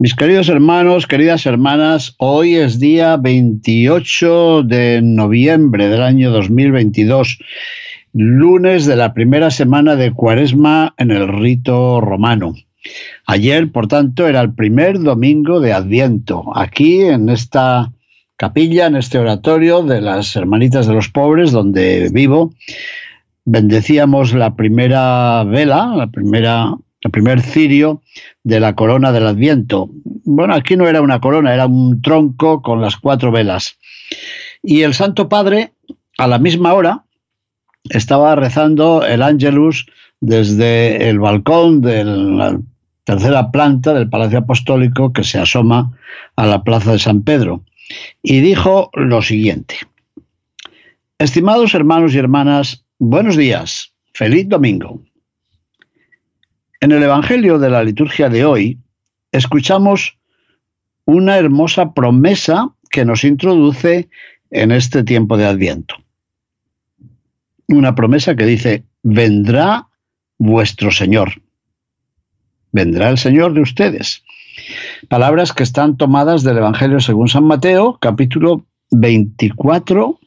Mis queridos hermanos, queridas hermanas, hoy es día 28 de noviembre del año 2022, lunes de la primera semana de Cuaresma en el rito romano. Ayer, por tanto, era el primer domingo de Adviento. Aquí, en esta capilla, en este oratorio de las Hermanitas de los Pobres, donde vivo, bendecíamos la primera vela, la primera el primer cirio de la corona del Adviento. Bueno, aquí no era una corona, era un tronco con las cuatro velas. Y el Santo Padre, a la misma hora, estaba rezando el Ángelus desde el balcón de la tercera planta del Palacio Apostólico que se asoma a la Plaza de San Pedro. Y dijo lo siguiente. Estimados hermanos y hermanas, buenos días, feliz domingo. En el Evangelio de la liturgia de hoy escuchamos una hermosa promesa que nos introduce en este tiempo de Adviento. Una promesa que dice, vendrá vuestro Señor. Vendrá el Señor de ustedes. Palabras que están tomadas del Evangelio según San Mateo, capítulo 24,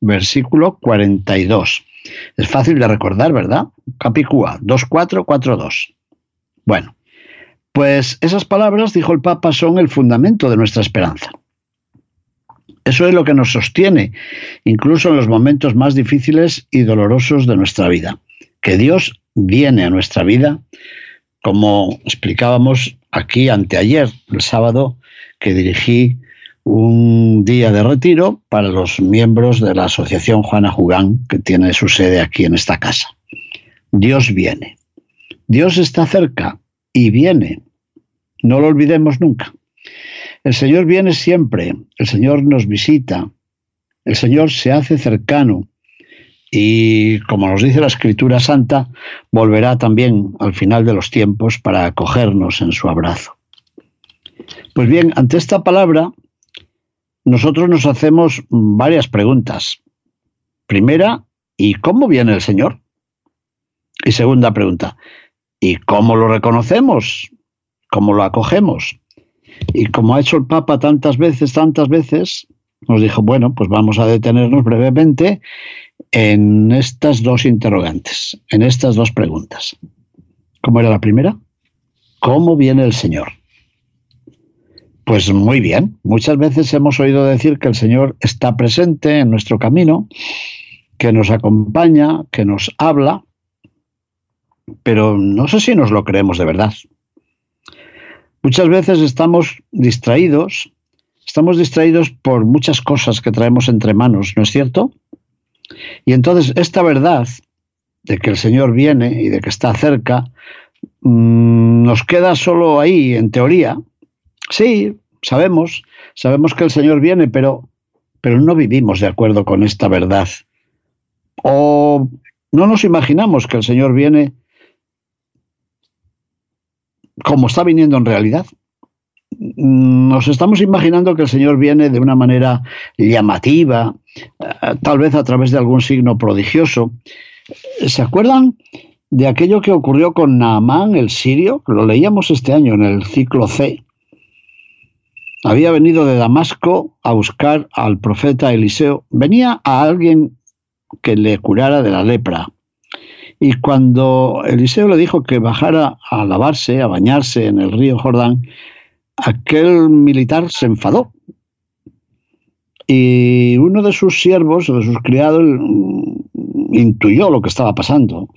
versículo 42. Es fácil de recordar, ¿verdad? Capicúa 2442. Bueno, pues esas palabras, dijo el Papa, son el fundamento de nuestra esperanza. Eso es lo que nos sostiene, incluso en los momentos más difíciles y dolorosos de nuestra vida. Que Dios viene a nuestra vida, como explicábamos aquí anteayer, el sábado, que dirigí un día de retiro para los miembros de la Asociación Juana Jugán, que tiene su sede aquí en esta casa. Dios viene. Dios está cerca y viene. No lo olvidemos nunca. El Señor viene siempre, el Señor nos visita, el Señor se hace cercano y, como nos dice la Escritura Santa, volverá también al final de los tiempos para acogernos en su abrazo. Pues bien, ante esta palabra, nosotros nos hacemos varias preguntas. Primera, ¿y cómo viene el Señor? Y segunda pregunta, ¿y cómo lo reconocemos? ¿Cómo lo acogemos? Y como ha hecho el Papa tantas veces, tantas veces, nos dijo, bueno, pues vamos a detenernos brevemente en estas dos interrogantes, en estas dos preguntas. ¿Cómo era la primera? ¿Cómo viene el Señor? Pues muy bien, muchas veces hemos oído decir que el Señor está presente en nuestro camino, que nos acompaña, que nos habla, pero no sé si nos lo creemos de verdad. Muchas veces estamos distraídos, estamos distraídos por muchas cosas que traemos entre manos, ¿no es cierto? Y entonces esta verdad de que el Señor viene y de que está cerca, mm, nos queda solo ahí, en teoría, Sí, sabemos, sabemos que el Señor viene, pero, pero no vivimos de acuerdo con esta verdad. O no nos imaginamos que el Señor viene como está viniendo en realidad. Nos estamos imaginando que el Señor viene de una manera llamativa, eh, tal vez a través de algún signo prodigioso. ¿Se acuerdan de aquello que ocurrió con Naamán, el sirio? Lo leíamos este año en el ciclo C había venido de Damasco a buscar al profeta Eliseo. Venía a alguien que le curara de la lepra. Y cuando Eliseo le dijo que bajara a lavarse, a bañarse en el río Jordán, aquel militar se enfadó. Y uno de sus siervos, de sus criados, intuyó lo que estaba pasando.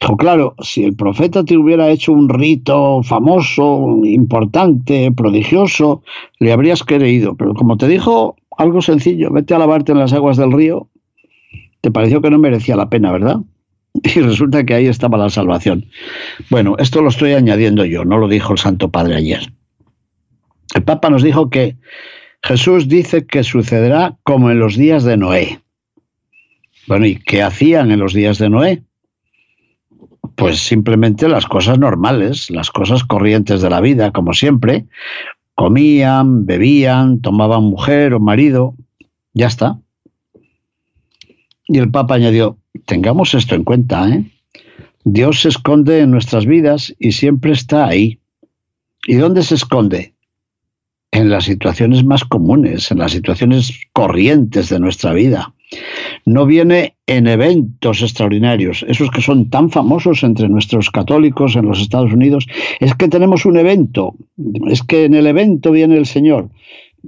Dijo, claro, si el profeta te hubiera hecho un rito famoso, importante, prodigioso, le habrías creído. Pero como te dijo algo sencillo, vete a lavarte en las aguas del río, te pareció que no merecía la pena, ¿verdad? Y resulta que ahí estaba la salvación. Bueno, esto lo estoy añadiendo yo, no lo dijo el Santo Padre ayer. El Papa nos dijo que Jesús dice que sucederá como en los días de Noé. Bueno, ¿y qué hacían en los días de Noé? Pues simplemente las cosas normales, las cosas corrientes de la vida, como siempre. Comían, bebían, tomaban mujer o marido, ya está. Y el Papa añadió, tengamos esto en cuenta, ¿eh? Dios se esconde en nuestras vidas y siempre está ahí. ¿Y dónde se esconde? En las situaciones más comunes, en las situaciones corrientes de nuestra vida. No viene en eventos extraordinarios, esos que son tan famosos entre nuestros católicos en los Estados Unidos. Es que tenemos un evento, es que en el evento viene el Señor.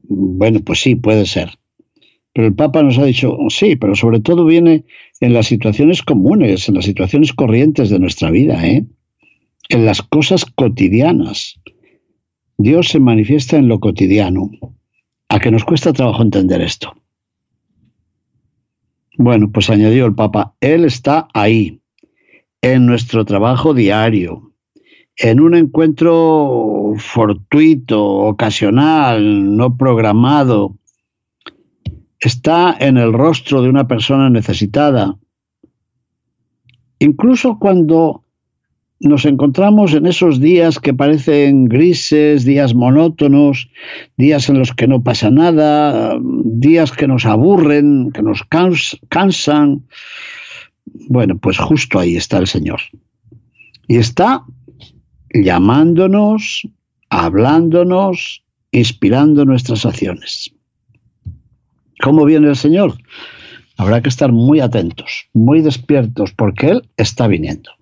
Bueno, pues sí, puede ser. Pero el Papa nos ha dicho, sí, pero sobre todo viene en las situaciones comunes, en las situaciones corrientes de nuestra vida, ¿eh? en las cosas cotidianas. Dios se manifiesta en lo cotidiano. A que nos cuesta trabajo entender esto. Bueno, pues añadió el Papa, Él está ahí, en nuestro trabajo diario, en un encuentro fortuito, ocasional, no programado, está en el rostro de una persona necesitada. Incluso cuando nos encontramos en esos días que parecen grises, días monótonos, días en los que no pasa nada, días que nos aburren, que nos cansan. Bueno, pues justo ahí está el Señor. Y está llamándonos, hablándonos, inspirando nuestras acciones. ¿Cómo viene el Señor? Habrá que estar muy atentos, muy despiertos, porque Él está viniendo.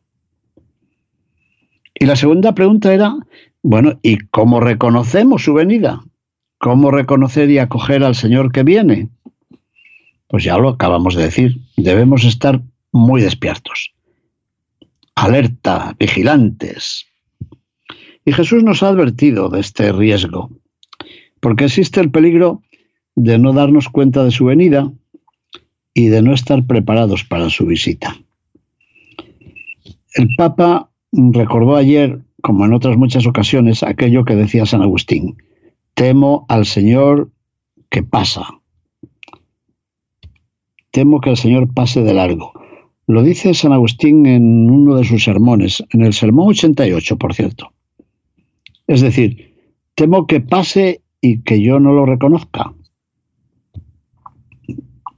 Y la segunda pregunta era, bueno, ¿y cómo reconocemos su venida? ¿Cómo reconocer y acoger al Señor que viene? Pues ya lo acabamos de decir, debemos estar muy despiertos, alerta, vigilantes. Y Jesús nos ha advertido de este riesgo, porque existe el peligro de no darnos cuenta de su venida y de no estar preparados para su visita. El Papa recordó ayer, como en otras muchas ocasiones, aquello que decía San Agustín, temo al Señor que pasa, temo que el Señor pase de largo. Lo dice San Agustín en uno de sus sermones, en el sermón 88, por cierto. Es decir, temo que pase y que yo no lo reconozca.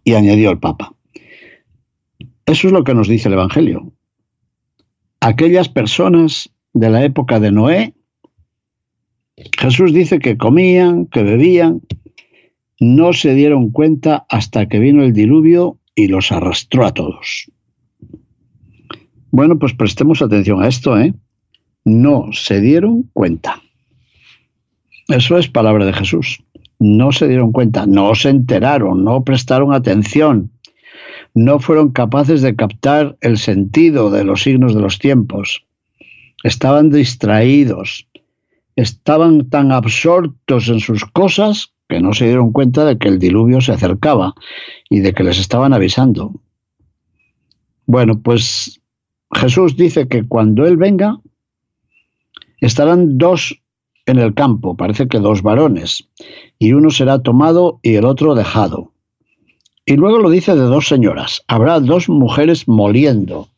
Y añadió el Papa. Eso es lo que nos dice el Evangelio. Aquellas personas de la época de Noé, Jesús dice que comían, que bebían, no se dieron cuenta hasta que vino el diluvio y los arrastró a todos. Bueno, pues prestemos atención a esto, ¿eh? No se dieron cuenta. Eso es palabra de Jesús no se dieron cuenta, no se enteraron, no prestaron atención, no fueron capaces de captar el sentido de los signos de los tiempos. Estaban distraídos, estaban tan absortos en sus cosas que no se dieron cuenta de que el diluvio se acercaba y de que les estaban avisando. Bueno, pues Jesús dice que cuando Él venga, estarán dos en el campo, parece que dos varones, y uno será tomado y el otro dejado. Y luego lo dice de dos señoras, habrá dos mujeres moliendo.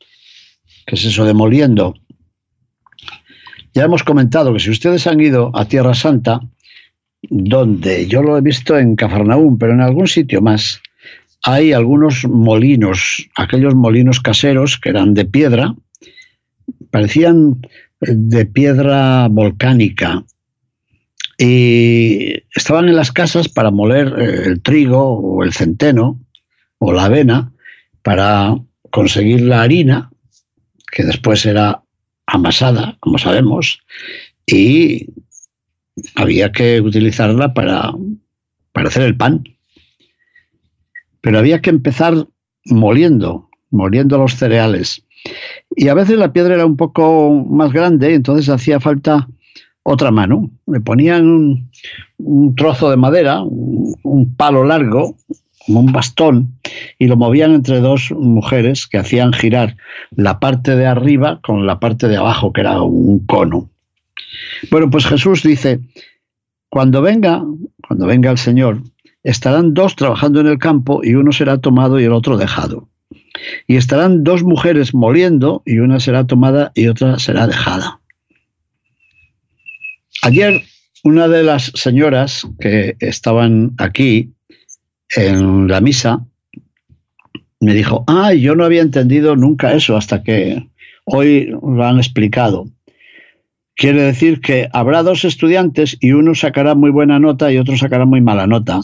¿Qué es eso de moliendo? Ya hemos comentado que si ustedes han ido a Tierra Santa, donde yo lo he visto en Cafarnaúm, pero en algún sitio más, hay algunos molinos, aquellos molinos caseros que eran de piedra, parecían de piedra volcánica y estaban en las casas para moler eh, el trigo o el centeno o la avena para conseguir la harina, que después era amasada, como sabemos, y había que utilizarla para, para hacer el pan. Pero había que empezar moliendo, moliendo los cereales. Y a veces la piedra era un poco más grande, entonces hacía falta otra mano. Me ponían un, trozo de madera, un, palo largo, como un bastón, y lo movían entre dos mujeres que hacían girar la parte de arriba con la parte de abajo, que era un cono. Bueno, pues Jesús dice, cuando venga, cuando venga el Señor, estarán dos trabajando en el campo y uno será tomado y el otro dejado. Y estarán dos mujeres moliendo y una será tomada y otra será dejada. Ayer una de las señoras que estaban aquí en la misa me dijo, ah, yo no había entendido nunca eso hasta que hoy lo han explicado. Quiere decir que habrá dos estudiantes y uno sacará muy buena nota y otro sacará muy mala nota.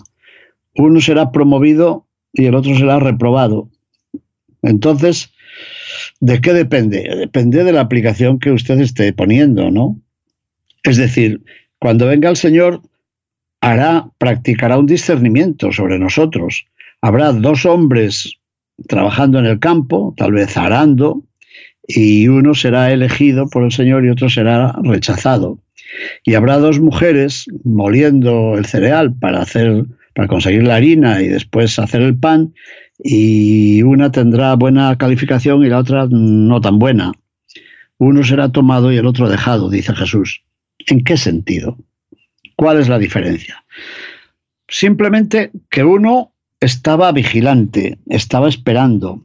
Uno será promovido y el otro será reprobado. Entonces, ¿de qué depende? Depende de la aplicación que usted esté poniendo, ¿no? Es decir, cuando venga el Señor, hará, practicará un discernimiento sobre nosotros. Habrá dos hombres trabajando en el campo, tal vez arando, y uno será elegido por el Señor y otro será rechazado. Y habrá dos mujeres moliendo el cereal para hacer para conseguir la harina y después hacer el pan y una tendrá buena calificación y la otra no tan buena. Uno será tomado y el otro dejado, dice Jesús. ¿En qué sentido? ¿Cuál es la diferencia? Simplemente que uno estaba vigilante, estaba esperando,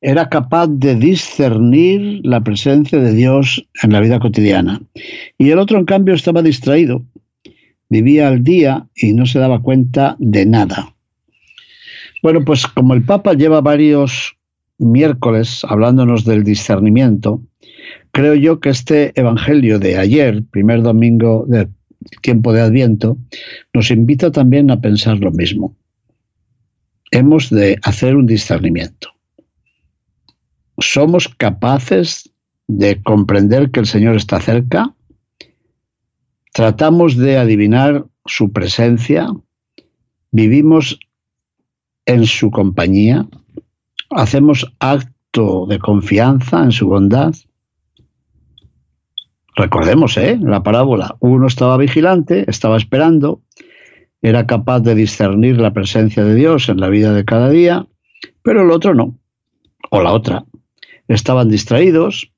era capaz de discernir la presencia de Dios en la vida cotidiana. Y el otro, en cambio, estaba distraído, vivía al día y no se daba cuenta de nada. Bueno, pues como el Papa lleva varios miércoles hablándonos del discernimiento, creo yo que este Evangelio de ayer, primer domingo del tiempo de Adviento, nos invita también a pensar lo mismo. Hemos de hacer un discernimiento. ¿Somos capaces de comprender que el Señor está cerca? ¿Tratamos de adivinar su presencia? ¿Vivimos en su compañía? ¿Hacemos acto de confianza en su bondad? Recordemos, ¿eh? La parábola. Uno estaba vigilante, estaba esperando, era capaz de discernir la presencia de Dios en la vida de cada día, pero el otro no. O la otra. Estaban distraídos,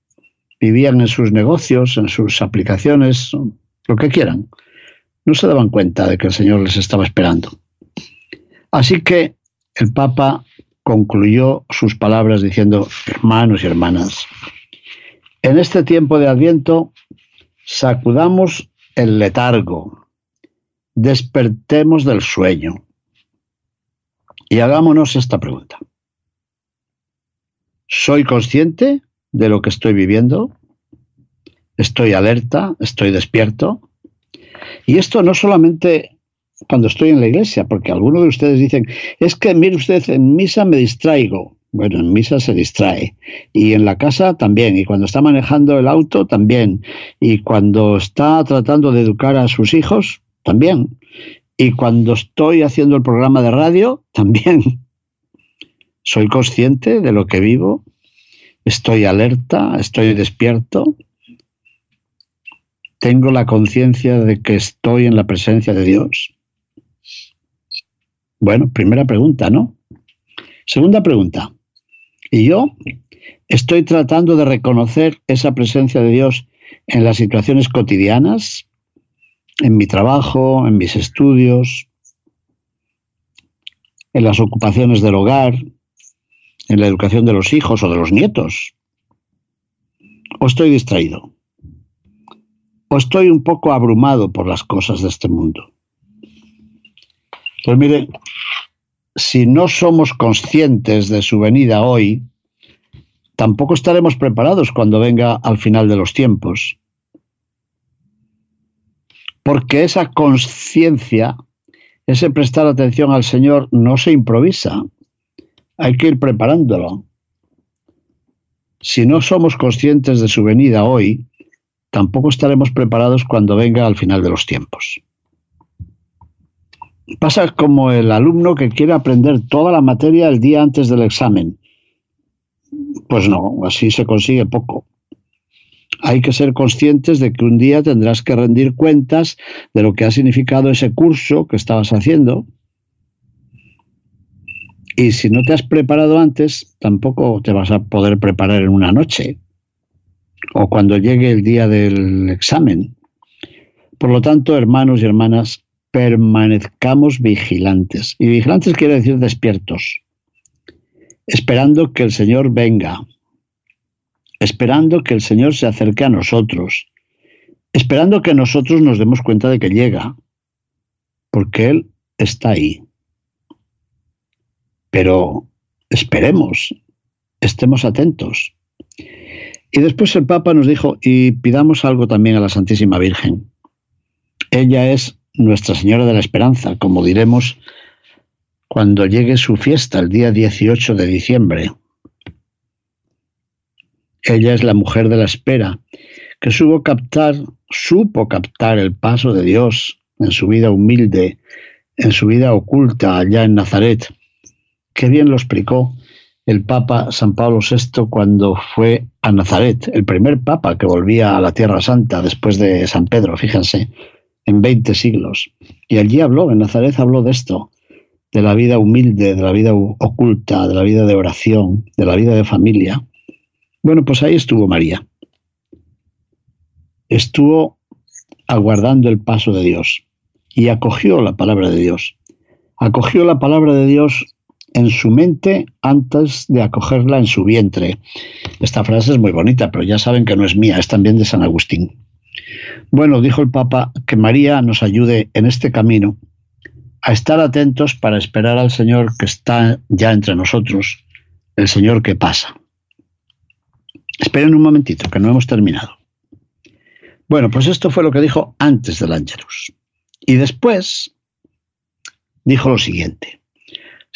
vivían en sus negocios, en sus aplicaciones, lo que quieran. No se daban cuenta de que el Señor les estaba esperando. Así que el Papa concluyó sus palabras diciendo, hermanos y hermanas, en este tiempo de Adviento Sacudamos el letargo, despertemos del sueño y hagámonos esta pregunta. ¿Soy consciente de lo que estoy viviendo? ¿Estoy alerta? ¿Estoy despierto? Y esto no solamente cuando estoy en la iglesia, porque algunos de ustedes dicen, es que mire usted, en misa me distraigo. Bueno, en misa se distrae. Y en la casa también. Y cuando está manejando el auto también. Y cuando está tratando de educar a sus hijos también. Y cuando estoy haciendo el programa de radio también. Soy consciente de lo que vivo. Estoy alerta, estoy despierto. Tengo la conciencia de que estoy en la presencia de Dios. Bueno, primera pregunta, ¿no? Segunda pregunta. Y yo estoy tratando de reconocer esa presencia de Dios en las situaciones cotidianas, en mi trabajo, en mis estudios, en las ocupaciones del hogar, en la educación de los hijos o de los nietos. O estoy distraído. O estoy un poco abrumado por las cosas de este mundo. Pues mire, si no somos conscientes de su venida hoy, tampoco estaremos preparados cuando venga al final de los tiempos. Porque esa conciencia, ese prestar atención al Señor no se improvisa, hay que ir preparándolo. Si no somos conscientes de su venida hoy, tampoco estaremos preparados cuando venga al final de los tiempos. Pasa como el alumno que quiere aprender toda la materia el día antes del examen. Pues no, así se consigue poco. Hay que ser conscientes de que un día tendrás que rendir cuentas de lo que ha significado ese curso que estabas haciendo. Y si no te has preparado antes, tampoco te vas a poder preparar en una noche o cuando llegue el día del examen. Por lo tanto, hermanos y hermanas, permanezcamos vigilantes. Y vigilantes quiere decir despiertos, esperando que el Señor venga, esperando que el Señor se acerque a nosotros, esperando que nosotros nos demos cuenta de que llega, porque Él está ahí. Pero esperemos, estemos atentos. Y después el Papa nos dijo, y pidamos algo también a la Santísima Virgen. Ella es Nuestra Señora de la Esperanza, como diremos cuando llegue su fiesta el día 18 de diciembre. Ella es la mujer de la espera, que supo captar, supo captar el paso de Dios en su vida humilde, en su vida oculta allá en Nazaret. Qué bien lo explicó el Papa San Pablo VI cuando fue a Nazaret, el primer Papa que volvía a la Tierra Santa después de San Pedro, fíjense, en 20 siglos. Y allí habló, en Nazaret habló de esto, de la vida humilde, de la vida oculta, de la vida de oración, de la vida de familia. Bueno, pues ahí estuvo María. Estuvo aguardando el paso de Dios y acogió la palabra de Dios. Acogió la palabra de Dios en su mente antes de acogerla en su vientre. Esta frase es muy bonita, pero ya saben que no es mía, es también de San Agustín. Bueno, dijo el Papa, que María nos ayude en este camino a estar atentos para esperar al Señor que está ya entre nosotros, el Señor que pasa. Esperen un momentito, que no hemos terminado. Bueno, pues esto fue lo que dijo antes del Ángelus. Y después dijo lo siguiente.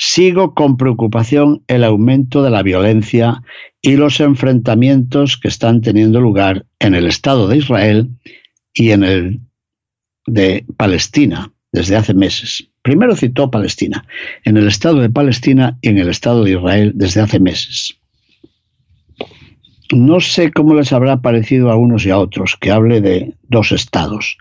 Sigo con preocupación el aumento de la violencia y los enfrentamientos que están teniendo lugar en el Estado de Israel y en el de Palestina desde hace meses. Primero citó Palestina, en el Estado de Palestina y en el Estado de Israel desde hace meses. No sé cómo les habrá parecido a unos y a otros que hable de dos estados,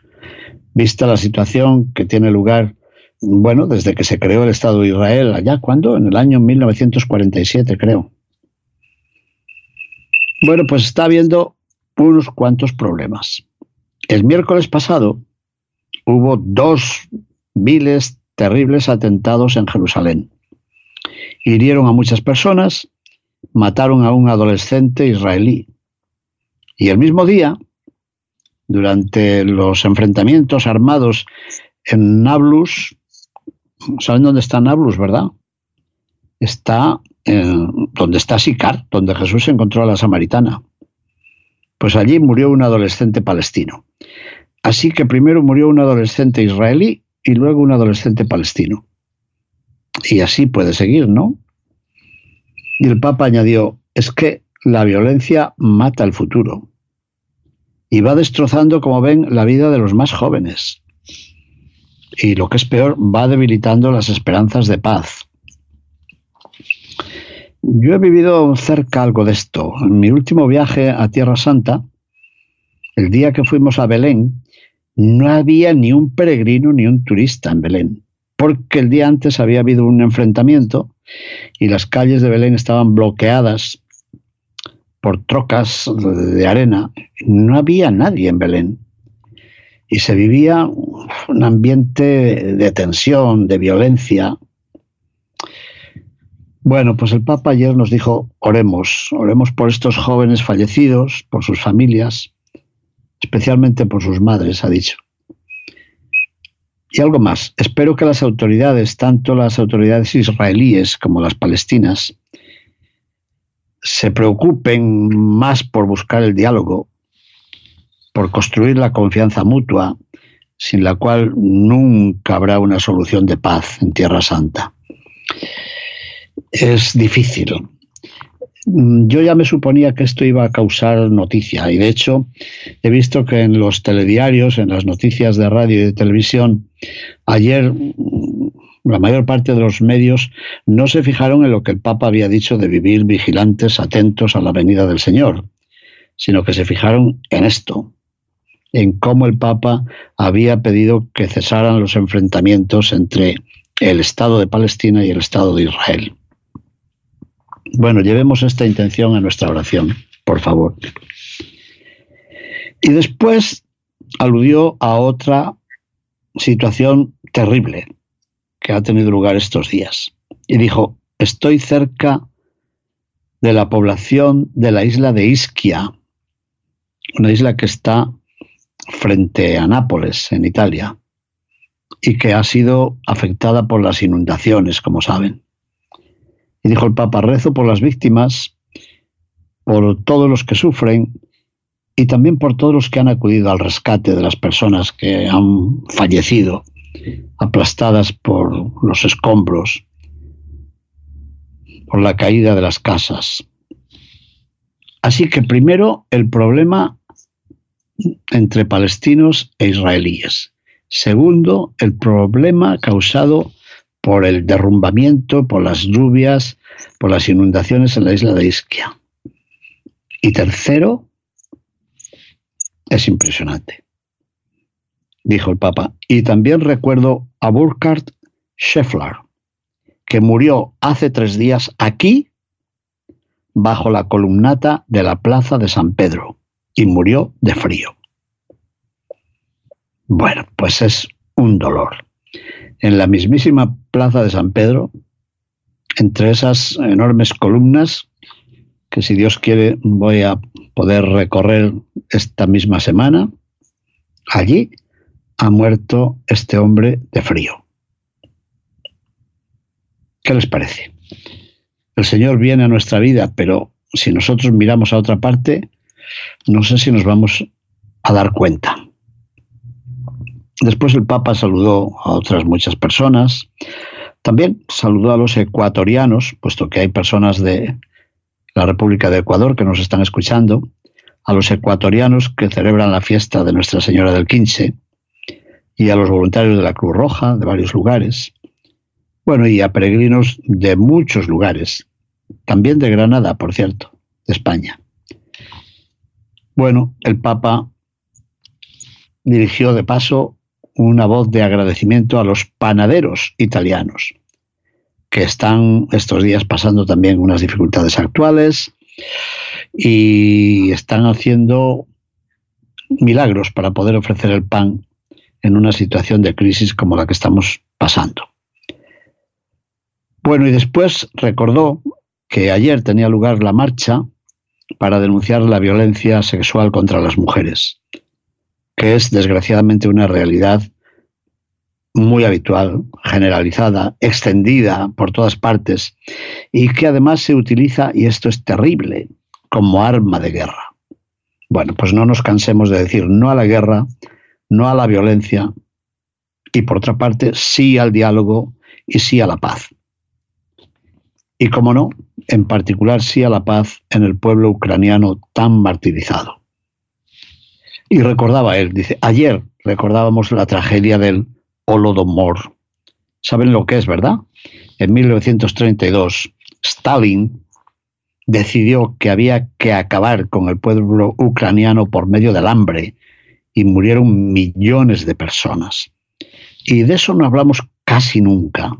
vista la situación que tiene lugar bueno, desde que se creó el Estado de Israel, allá, ¿cuándo? En el año 1947, creo. Bueno, pues está habiendo unos cuantos problemas. El miércoles pasado hubo dos viles, terribles atentados en Jerusalén. Hirieron a muchas personas, mataron a un adolescente israelí. Y el mismo día, durante los enfrentamientos armados en Nablus, ¿Saben dónde está Nablus, verdad? Está donde está Sicar, donde Jesús encontró a la samaritana. Pues allí murió un adolescente palestino. Así que primero murió un adolescente israelí y luego un adolescente palestino. Y así puede seguir, ¿no? Y el Papa añadió, es que la violencia mata el futuro y va destrozando, como ven, la vida de los más jóvenes y lo que es peor, va debilitando las esperanzas de paz. Yo he vivido cerca algo de esto. En mi último viaje a Tierra Santa, el día que fuimos a Belén, no había ni un peregrino ni un turista en Belén, porque el día antes había habido un enfrentamiento y las calles de Belén estaban bloqueadas por trocas de arena. No había nadie en Belén y se vivía un ambiente de tensión, de violencia. Bueno, pues el Papa ayer nos dijo, oremos, oremos por estos jóvenes fallecidos, por sus familias, especialmente por sus madres, ha dicho. Y algo más, espero que las autoridades, tanto las autoridades israelíes como las palestinas, se preocupen más por buscar el diálogo por construir la confianza mutua, sin la cual nunca habrá una solución de paz en Tierra Santa. Es difícil. Yo ya me suponía que esto iba a causar noticia y de hecho he visto que en los telediarios, en las noticias de radio y de televisión, ayer la mayor parte de los medios no se fijaron en lo que el Papa había dicho de vivir vigilantes, atentos a la venida del Señor, sino que se fijaron en esto, en cómo el Papa había pedido que cesaran los enfrentamientos entre el Estado de Palestina y el Estado de Israel. Bueno, llevemos esta intención a nuestra oración, por favor. Y después aludió a otra situación terrible que ha tenido lugar estos días. Y dijo, estoy cerca de la población de la isla de Ischia, una isla que está frente a Nápoles, en Italia, y que ha sido afectada por las inundaciones, como saben. Y dijo el Papa, rezo por las víctimas, por todos los que sufren y también por todos los que han acudido al rescate de las personas que han fallecido aplastadas por los escombros, por la caída de las casas. Así que primero el problema entre palestinos e israelíes. Segundo, el problema causado por el derrumbamiento, por las lluvias, por las inundaciones en la isla de Ischia. Y tercero, es impresionante, dijo el Papa. Y también recuerdo a Burkhard Scheffler, que murió hace tres días aquí, bajo la columnata de la Plaza de San Pedro, y murió de frío. Bueno, pues es un dolor. En la mismísima Plaza de San Pedro, entre esas enormes columnas, que si Dios quiere voy a poder recorrer esta misma semana, allí ha muerto este hombre de frío. ¿Qué les parece? El Señor viene a nuestra vida, pero si nosotros miramos a otra parte, no sé si nos vamos a dar cuenta. Después el Papa saludó a otras muchas personas. También saludó a los ecuatorianos, puesto que hay personas de la República de Ecuador que nos están escuchando, a los ecuatorianos que celebran la fiesta de Nuestra Señora del Quince y a los voluntarios de la Cruz Roja de varios lugares, bueno, y a peregrinos de muchos lugares, también de Granada, por cierto, de España. Bueno, el Papa dirigió de paso una voz de agradecimiento a los panaderos italianos, que están estos días pasando también unas dificultades actuales y están haciendo milagros para poder ofrecer el pan en una situación de crisis como la que estamos pasando. Bueno, y después recordó que ayer tenía lugar la marcha para denunciar la violencia sexual contra las mujeres, que es desgraciadamente una realidad muy habitual, generalizada, extendida por todas partes y que además se utiliza, y esto es terrible, como arma de guerra. Bueno, pues no nos cansemos de decir no a la guerra, no a la violencia y por otra parte sí al diálogo y sí a la paz. Y como no, en particular sí a la paz en el pueblo ucraniano tan martirizado. Y recordaba él, dice, ayer recordábamos la tragedia del Holodomor. ¿Saben lo que es, verdad? En 1932, Stalin decidió que había que acabar con el pueblo ucraniano por medio del hambre y murieron millones de personas. Y de eso no hablamos casi nunca.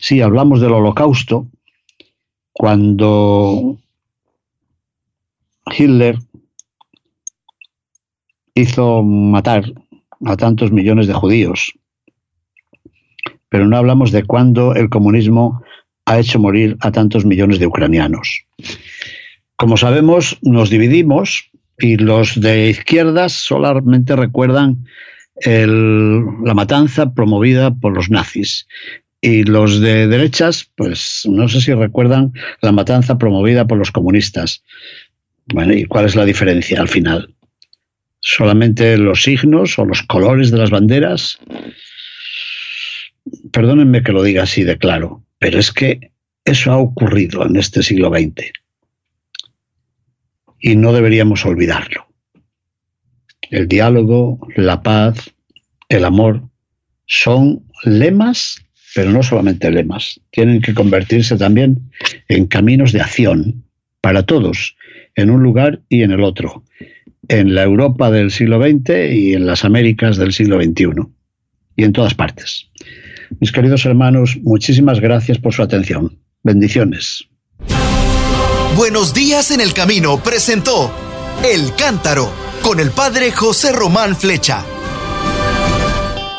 Sí, hablamos del holocausto cuando Hitler hizo matar a tantos millones de judíos. Pero no hablamos de cuándo el comunismo ha hecho morir a tantos millones de ucranianos. Como sabemos, nos dividimos y los de izquierdas solamente recuerdan la matanza promovida por los nazis. Y los de derechas, pues no sé si recuerdan la matanza promovida por los comunistas. Bueno, ¿y cuál es la diferencia al final? solamente los signos o los colores de las banderas. Perdónenme que lo diga así de claro, pero es que eso ha ocurrido en este siglo XX y no deberíamos olvidarlo. El diálogo, la paz, el amor son lemas, pero no solamente lemas, tienen que convertirse también en caminos de acción para todos, en un lugar y en el otro en la Europa del siglo XX y en las Américas del siglo XXI y en todas partes. Mis queridos hermanos, muchísimas gracias por su atención. Bendiciones. Buenos días en el camino presentó El Cántaro con el padre José Román Flecha.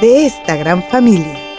de esta gran familia.